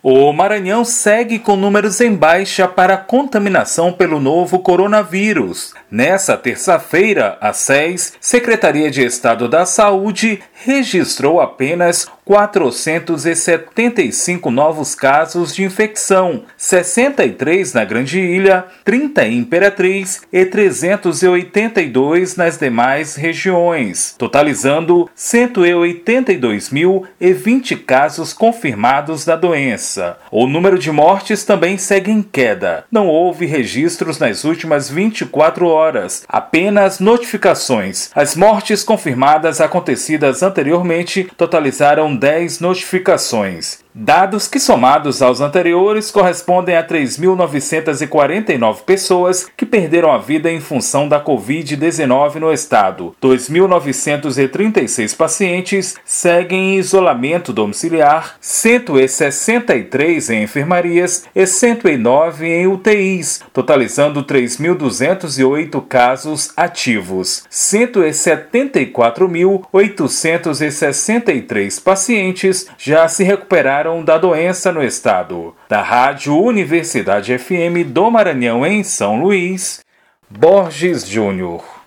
O Maranhão segue com números em baixa para contaminação pelo novo coronavírus. Nessa terça-feira, a SES, Secretaria de Estado da Saúde, registrou apenas 475 novos casos de infecção, 63 na Grande Ilha, 30 em Imperatriz e 382 nas demais regiões, totalizando 182.020 casos confirmados da doença. O número de mortes também segue em queda. Não houve registros nas últimas 24 horas, apenas notificações. As mortes confirmadas acontecidas anteriormente totalizaram 10 notificações. Dados que, somados aos anteriores, correspondem a 3.949 pessoas que perderam a vida em função da Covid-19 no estado. 2.936 pacientes seguem em isolamento domiciliar, 163 em enfermarias e 109 em UTIs, totalizando 3.208 casos ativos. 174.863 pacientes já se recuperaram da doença no estado. Da Rádio Universidade FM do Maranhão, em São Luís, Borges Júnior.